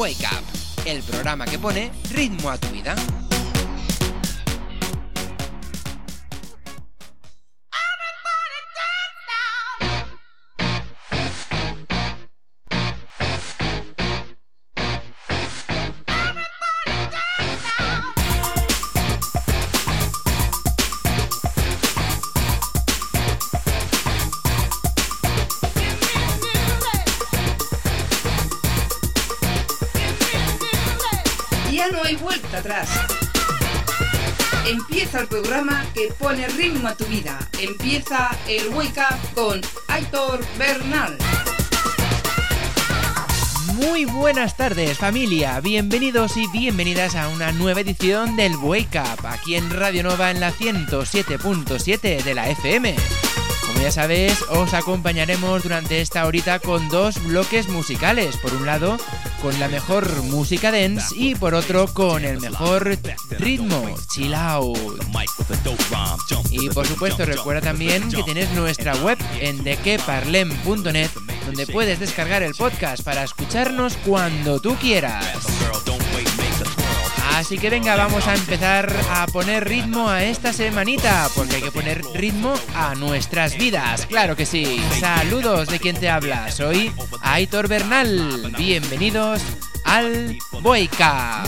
Wake Up, el programa que pone ritmo a tu vida. Pone ritmo a tu vida. Empieza el Wake Up con Aitor Bernal. Muy buenas tardes familia, bienvenidos y bienvenidas a una nueva edición del Wake Up aquí en Radio Nova en la 107.7 de la FM. Ya sabes, os acompañaremos durante esta horita con dos bloques musicales. Por un lado, con la mejor música dance y por otro, con el mejor ritmo, chill out. Y por supuesto, recuerda también que tienes nuestra web en dequeparlem.net donde puedes descargar el podcast para escucharnos cuando tú quieras. Así que venga, vamos a empezar a poner ritmo a esta semanita, porque hay que poner ritmo a nuestras vidas, claro que sí. Saludos de quien te habla, soy Aitor Bernal. Bienvenidos al Boica.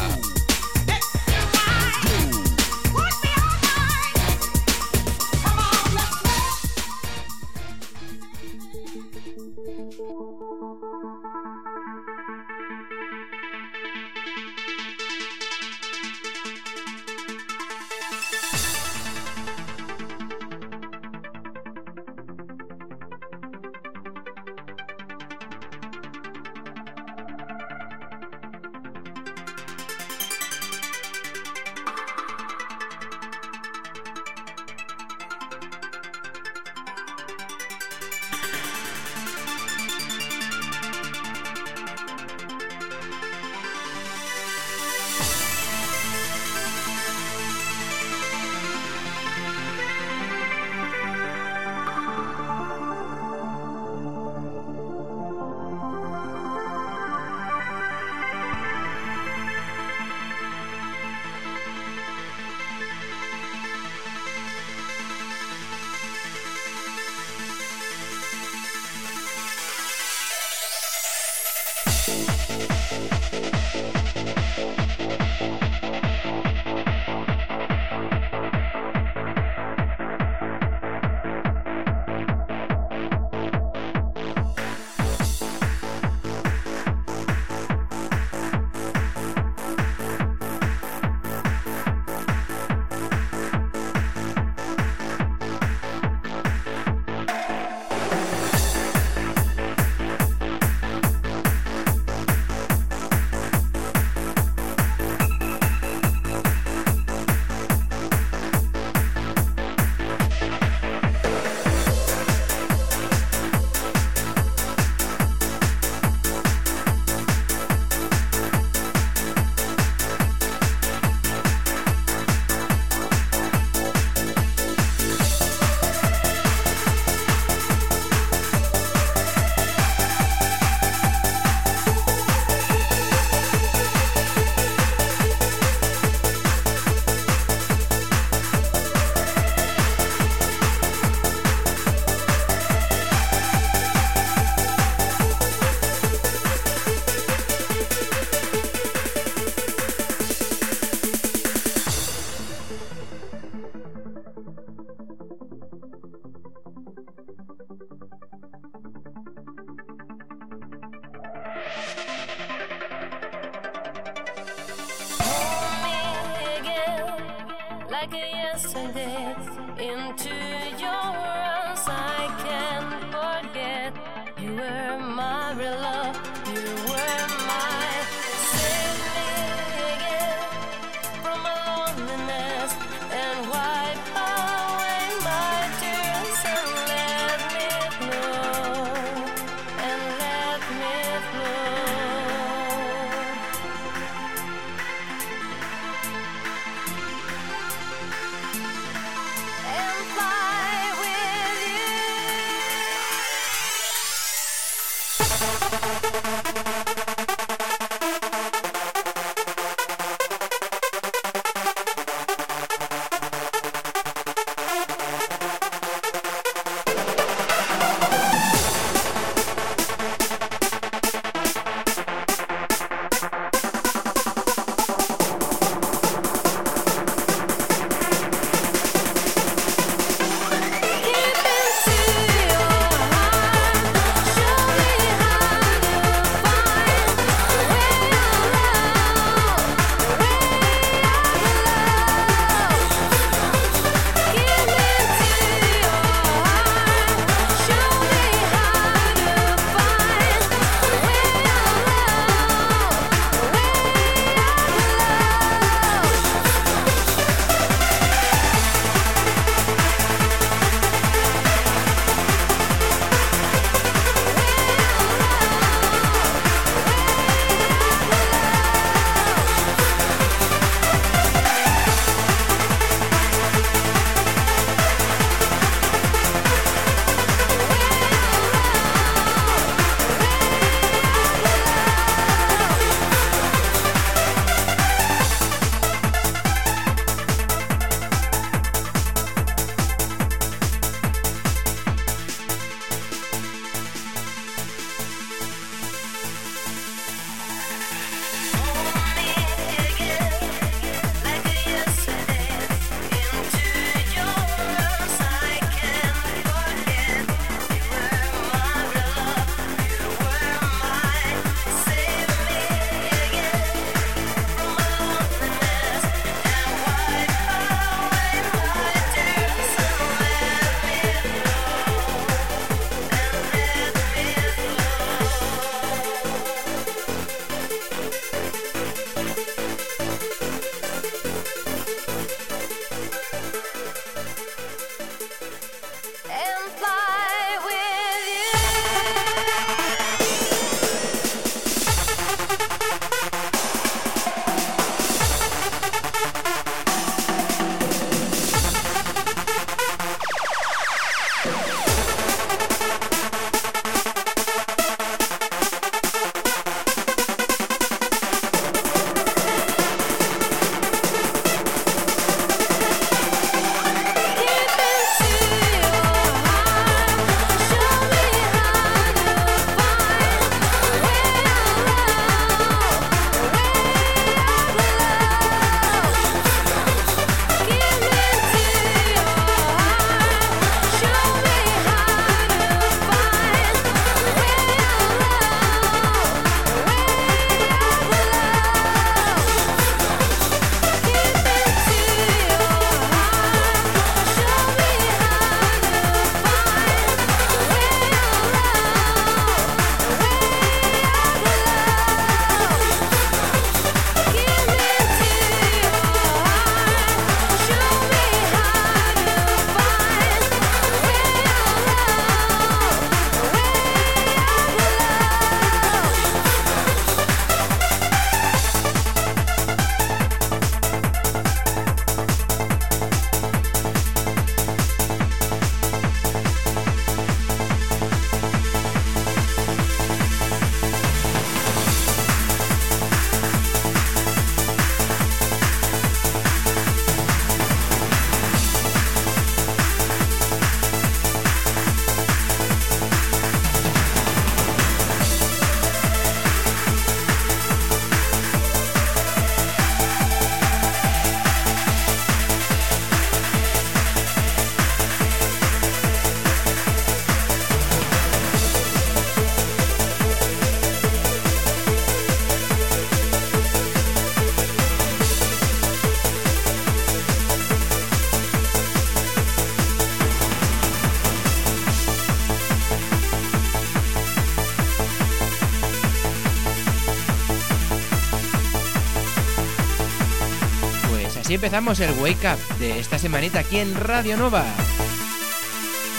Empezamos el Wake Up de esta semanita aquí en Radio Nova.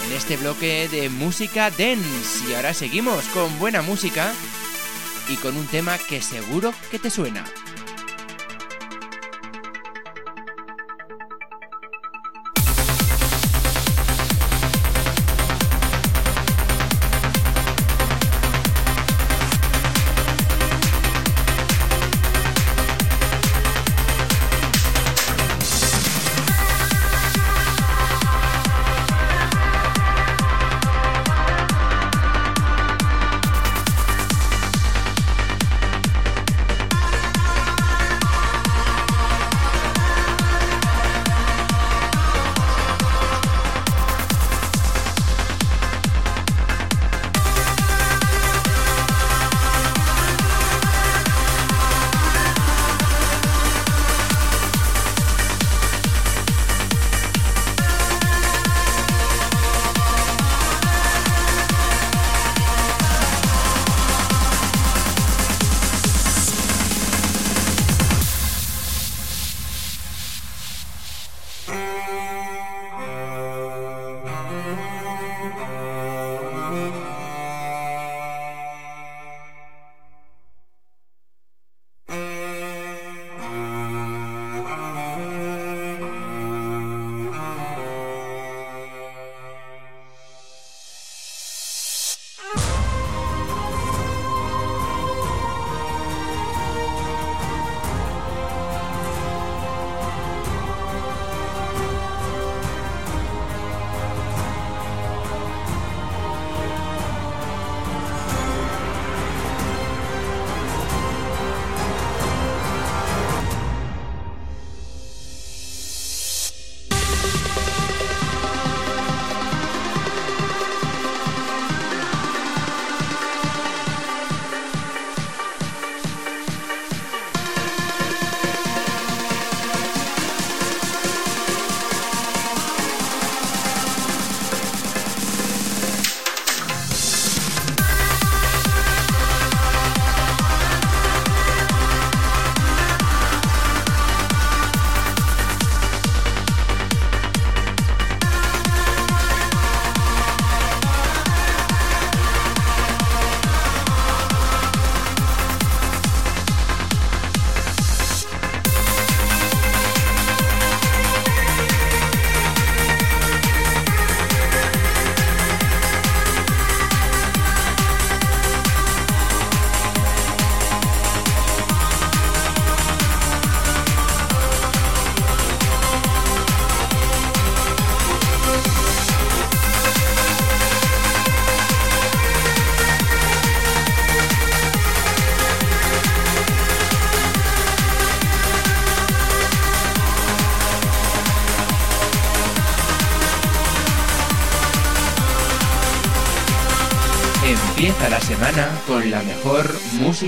En este bloque de música dance. Y ahora seguimos con buena música y con un tema que seguro que te suena.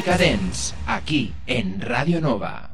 Dance, aquí en Radio Nova.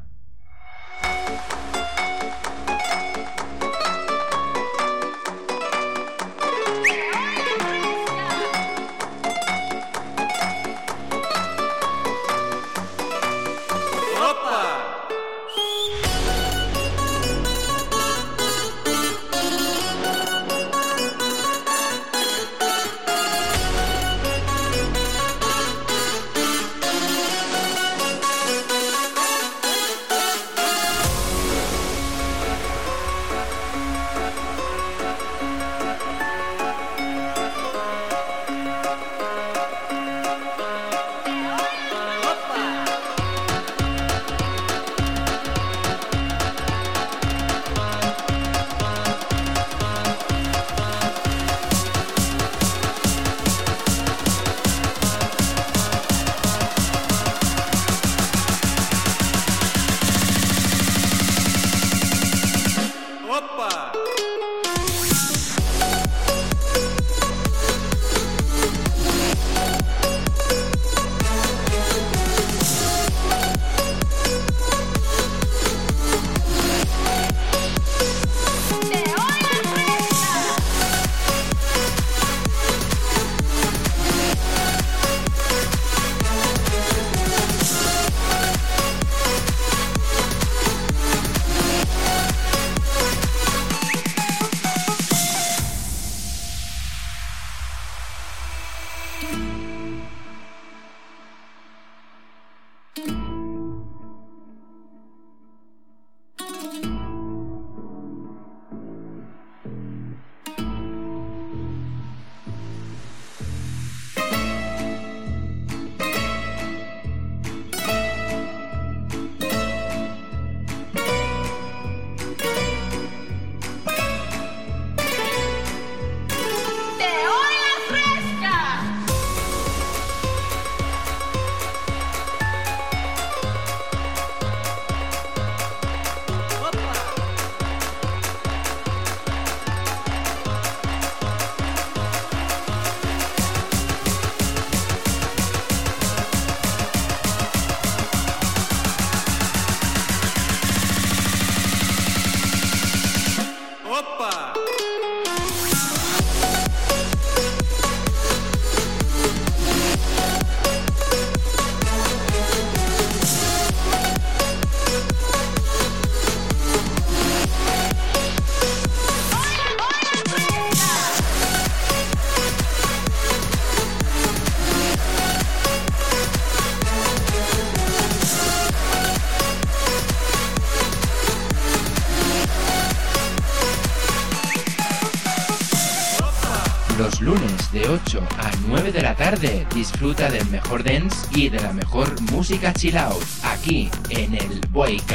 Disfruta del mejor dance y de la mejor música chill out aquí en el Wake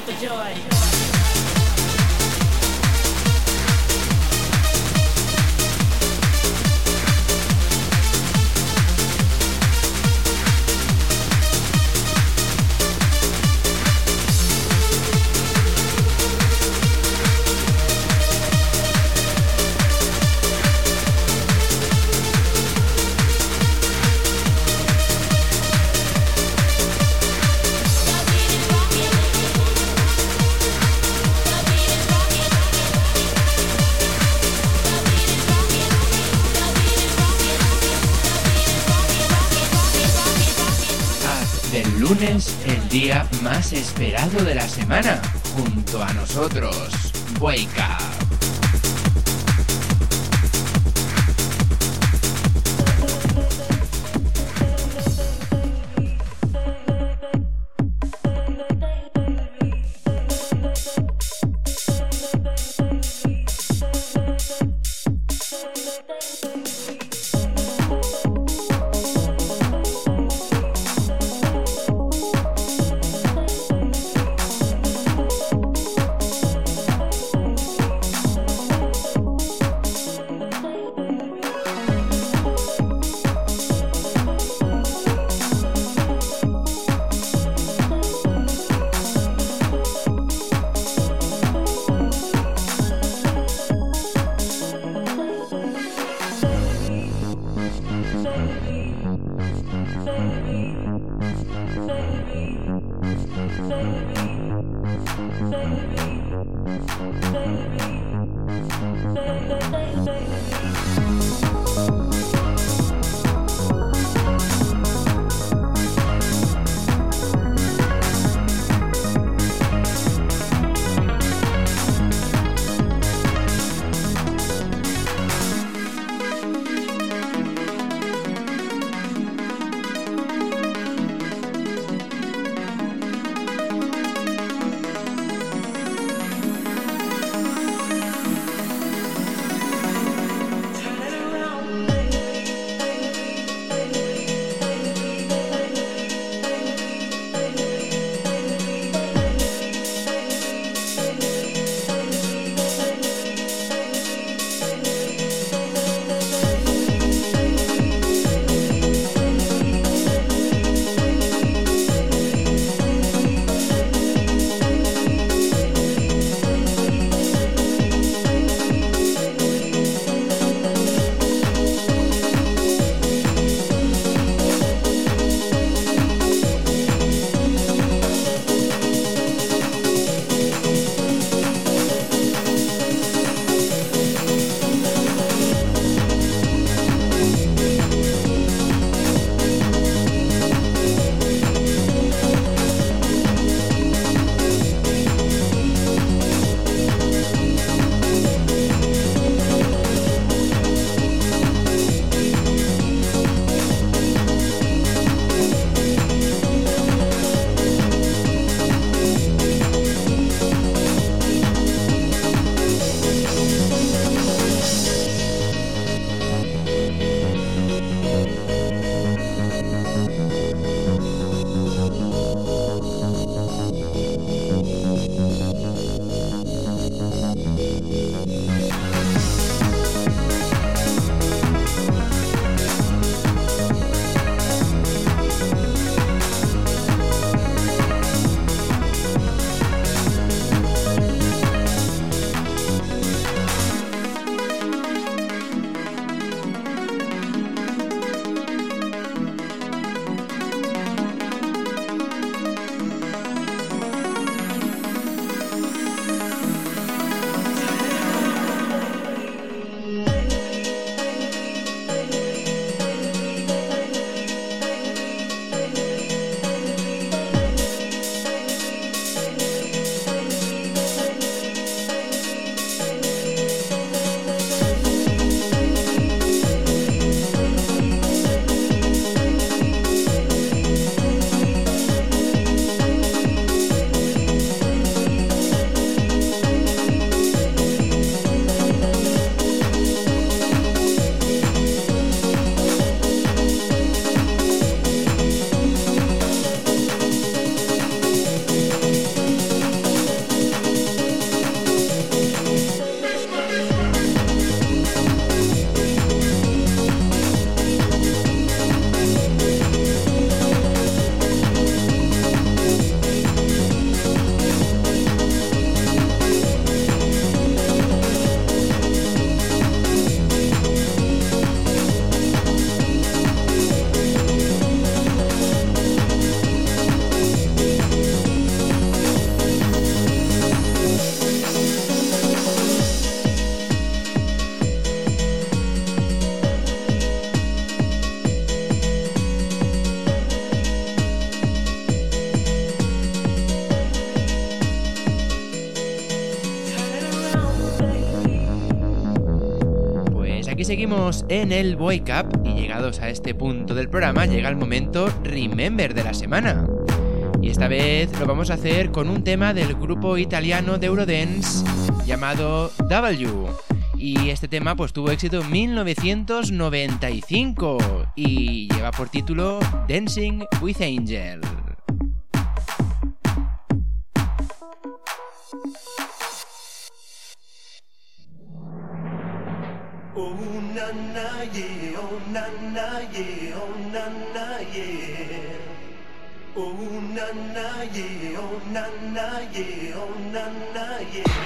up a joy. Más esperado de la semana, junto a nosotros. Wake Up. En el Wake Up y llegados a este punto del programa llega el momento Remember de la semana. Y esta vez lo vamos a hacer con un tema del grupo italiano de Eurodance llamado W. Y este tema pues tuvo éxito en 1995 y lleva por título Dancing with Angel. Yeah, oh na na yeah, oh na na yeah. Oh na na yeah, oh na na yeah, oh na na yeah.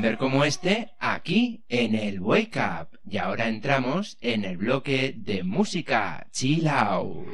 Remember como este aquí en el Wake Up. Y ahora entramos en el bloque de música Chill Out.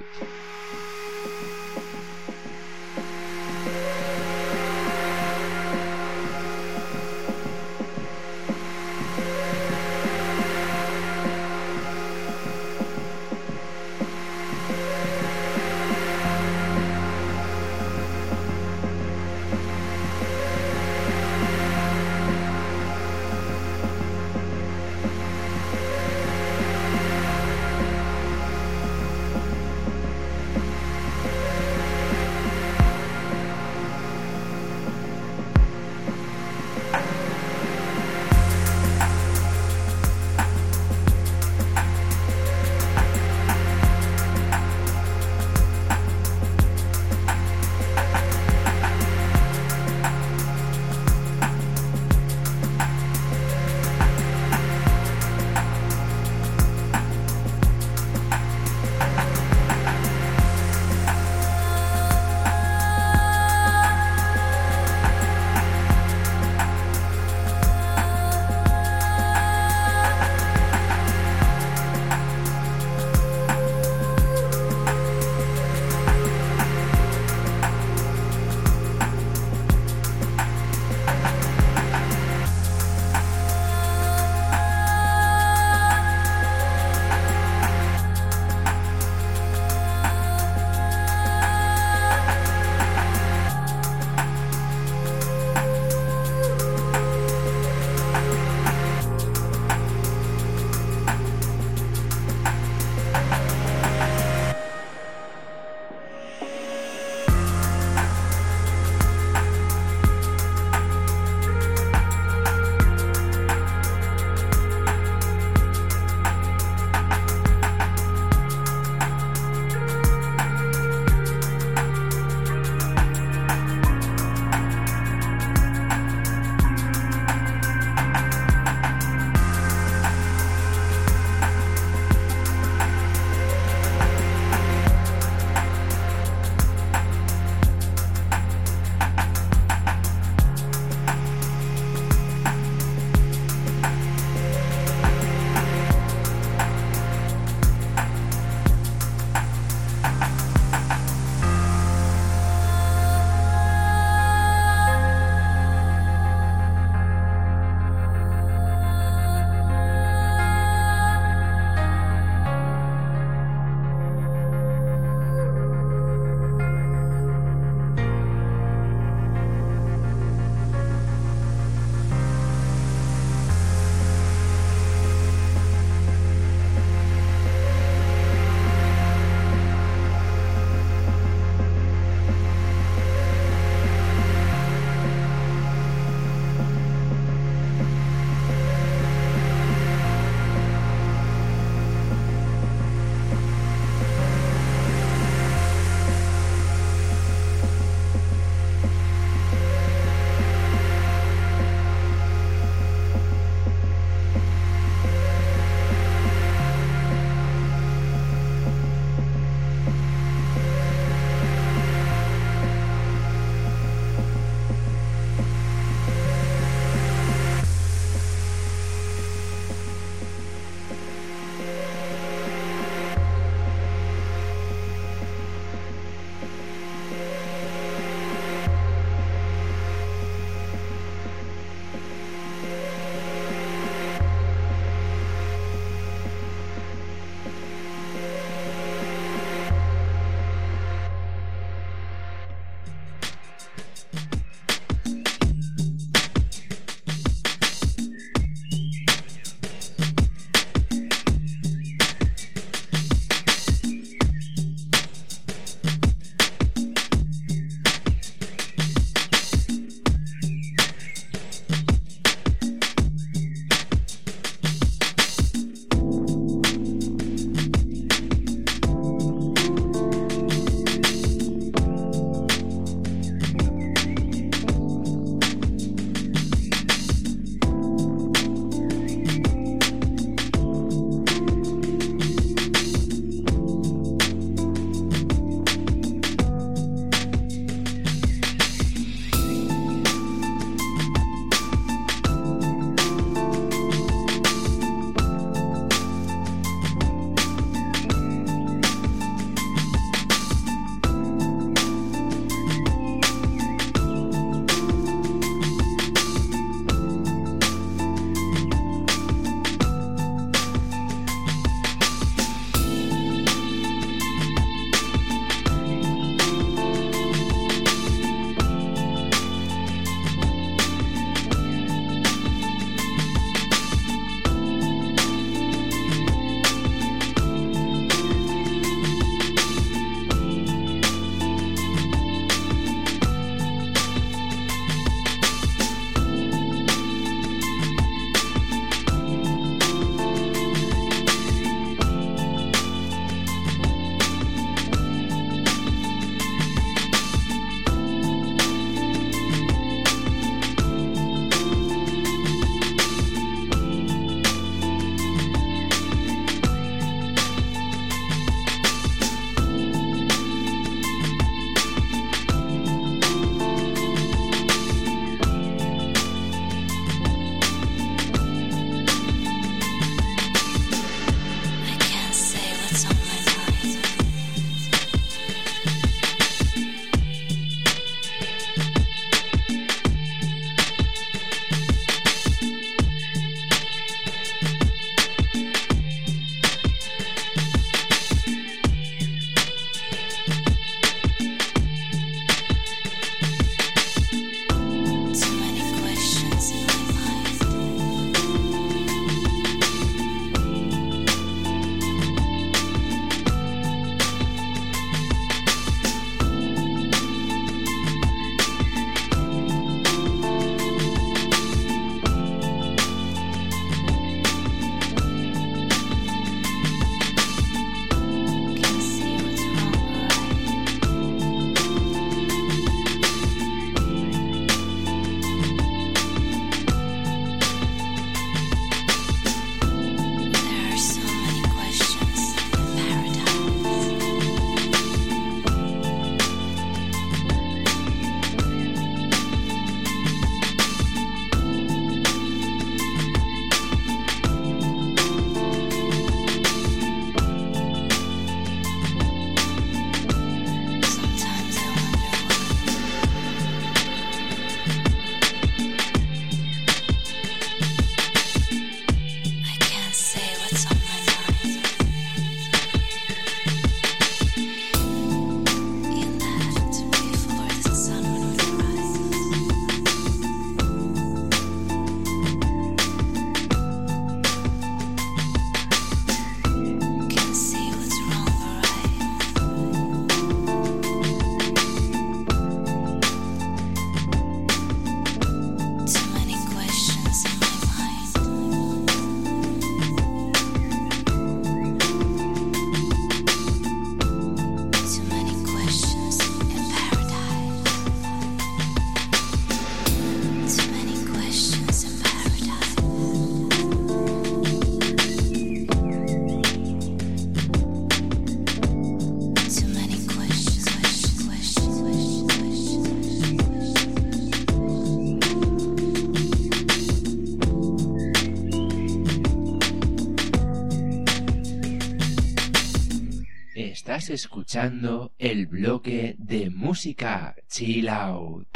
Estás escuchando el bloque de música Chill Out.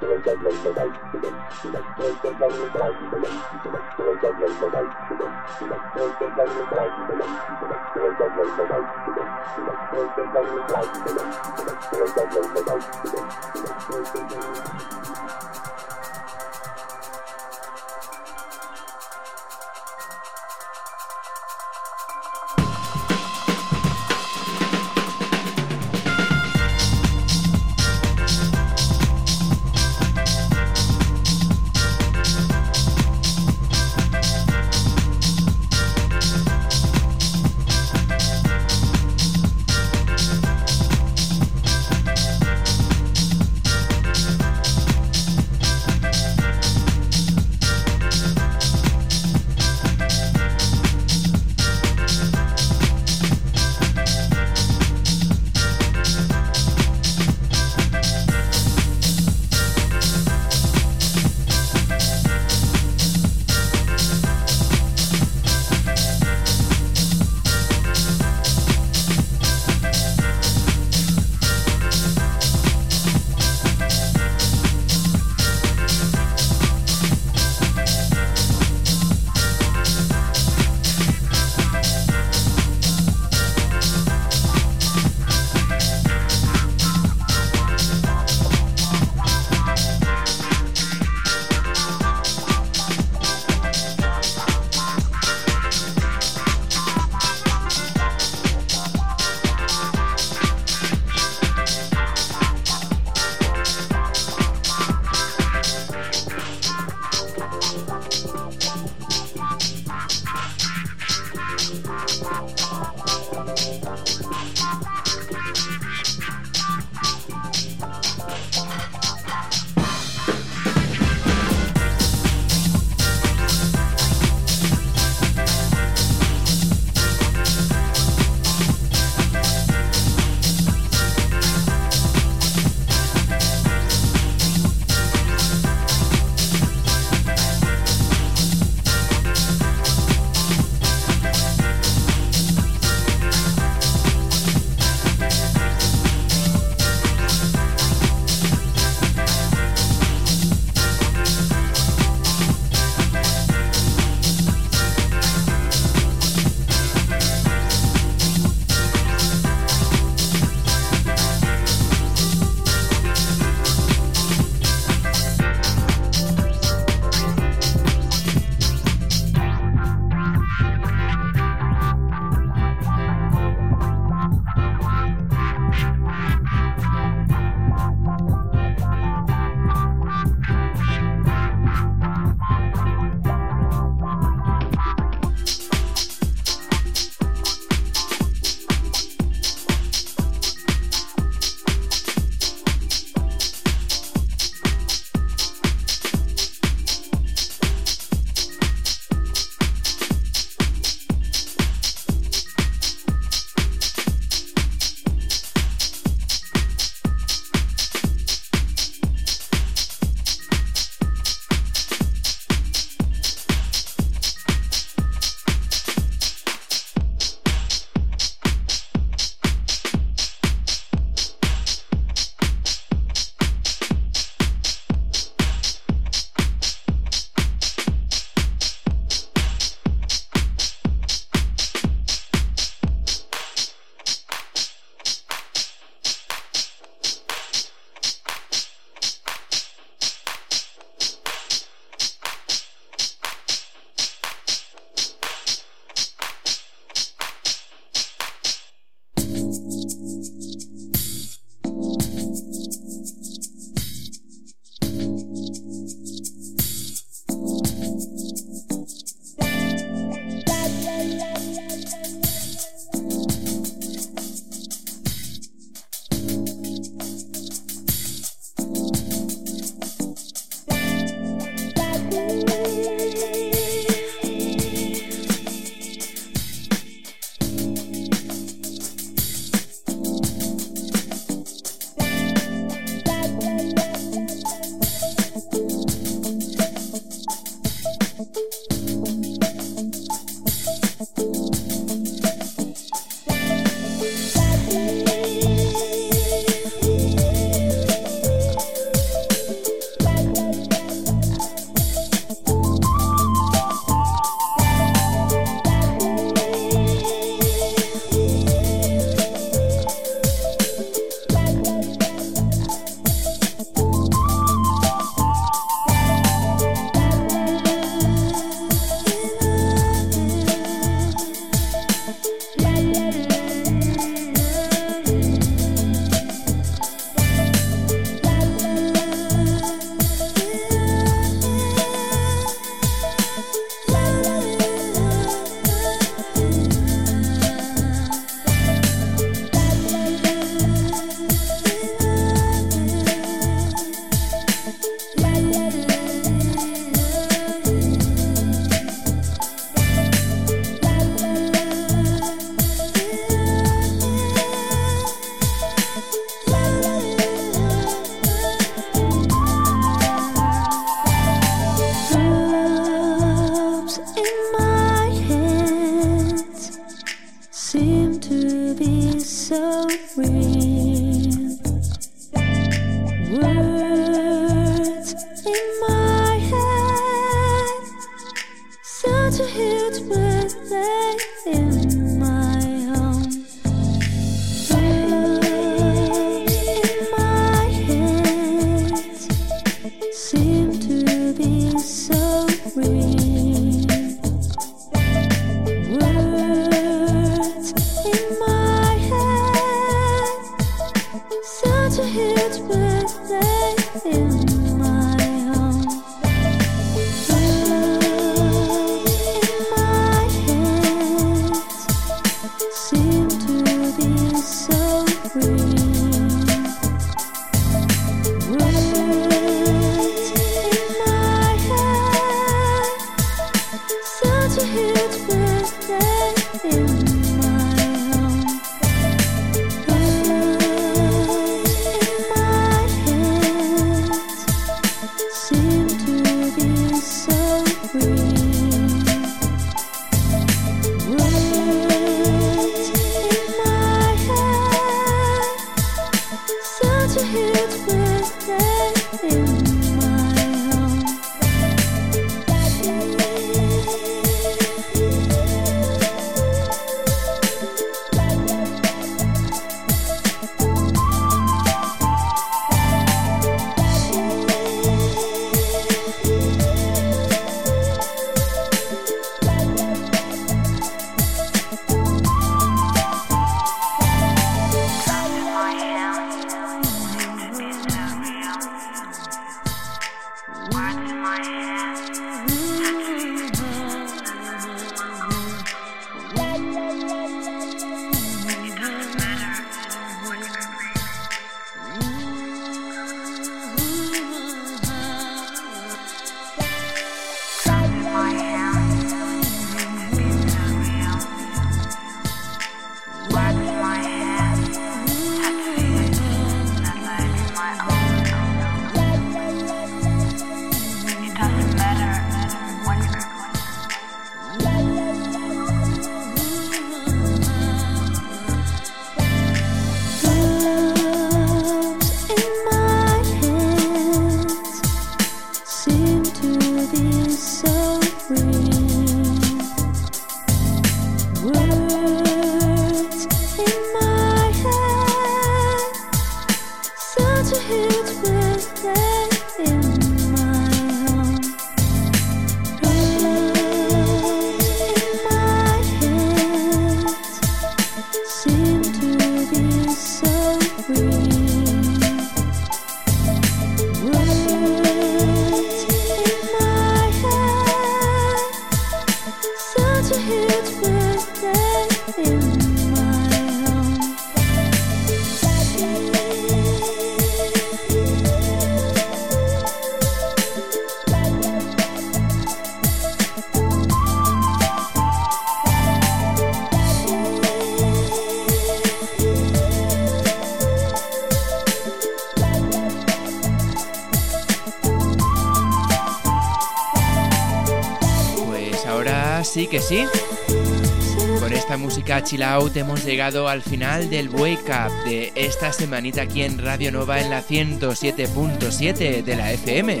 chill out hemos llegado al final del Wake Up de esta semanita aquí en Radio Nova en la 107.7 de la FM.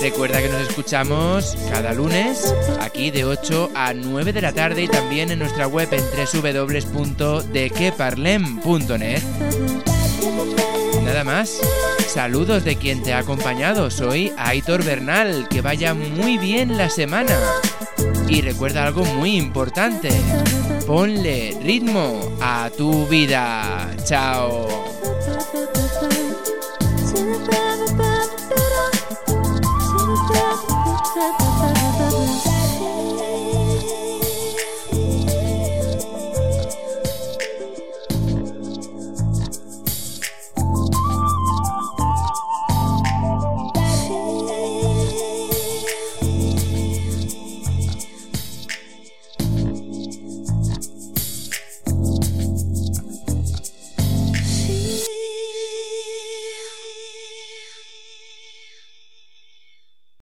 Recuerda que nos escuchamos cada lunes aquí de 8 a 9 de la tarde y también en nuestra web en www.dequeparlem.net. Nada más. Saludos de quien te ha acompañado. Soy Aitor Bernal. Que vaya muy bien la semana. Y recuerda algo muy importante, ponle ritmo a tu vida. Chao.